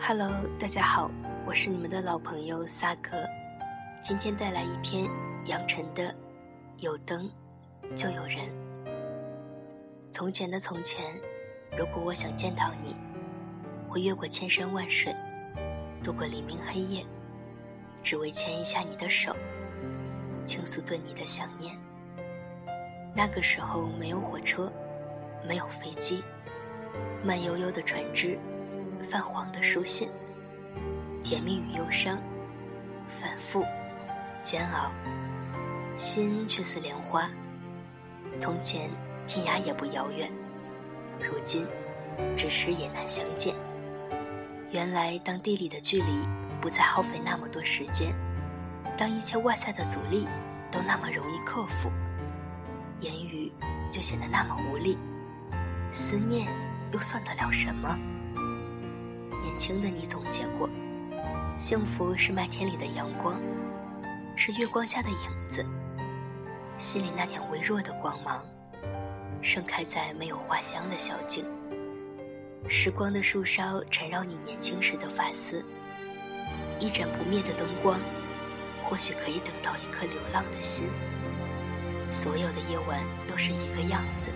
Hello，大家好，我是你们的老朋友萨克，今天带来一篇杨晨的《有灯就有人》。从前的从前，如果我想见到你，会越过千山万水，渡过黎明黑夜，只为牵一下你的手，倾诉对你的想念。那个时候没有火车，没有飞机，慢悠悠的船只。泛黄的书信，甜蜜与忧伤，反复，煎熬，心却似莲花。从前天涯也不遥远，如今咫尺也难相见。原来当地理的距离不再耗费那么多时间，当一切外在的阻力都那么容易克服，言语就显得那么无力，思念又算得了什么？年轻的你总结过，幸福是麦田里的阳光，是月光下的影子。心里那点微弱的光芒，盛开在没有花香的小径。时光的树梢缠绕你年轻时的发丝，一盏不灭的灯光，或许可以等到一颗流浪的心。所有的夜晚都是一个样子，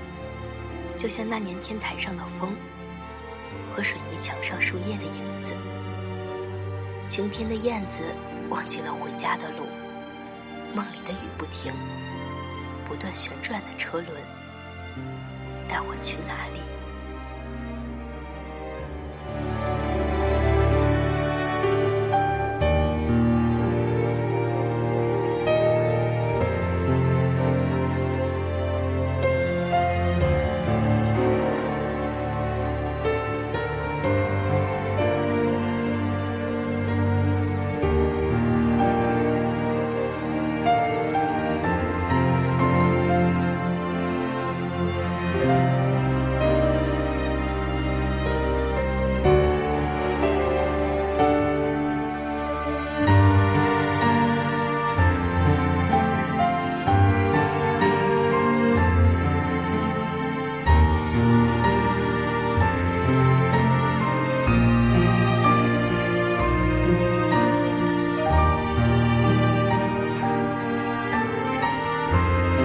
就像那年天台上的风。和水泥墙上树叶的影子，晴天的燕子忘记了回家的路，梦里的雨不停，不断旋转的车轮，带我去哪里？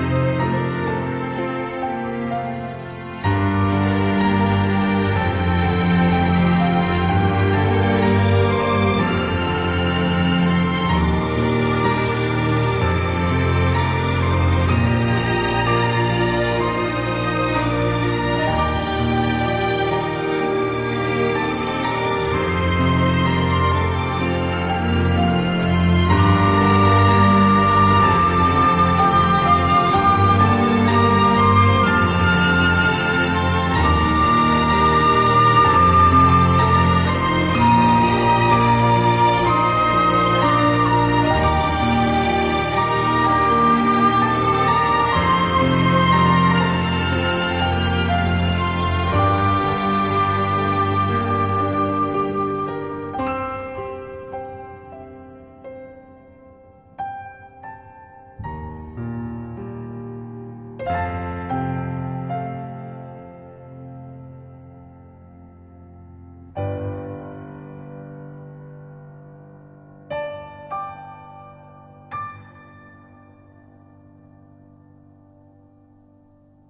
Bye.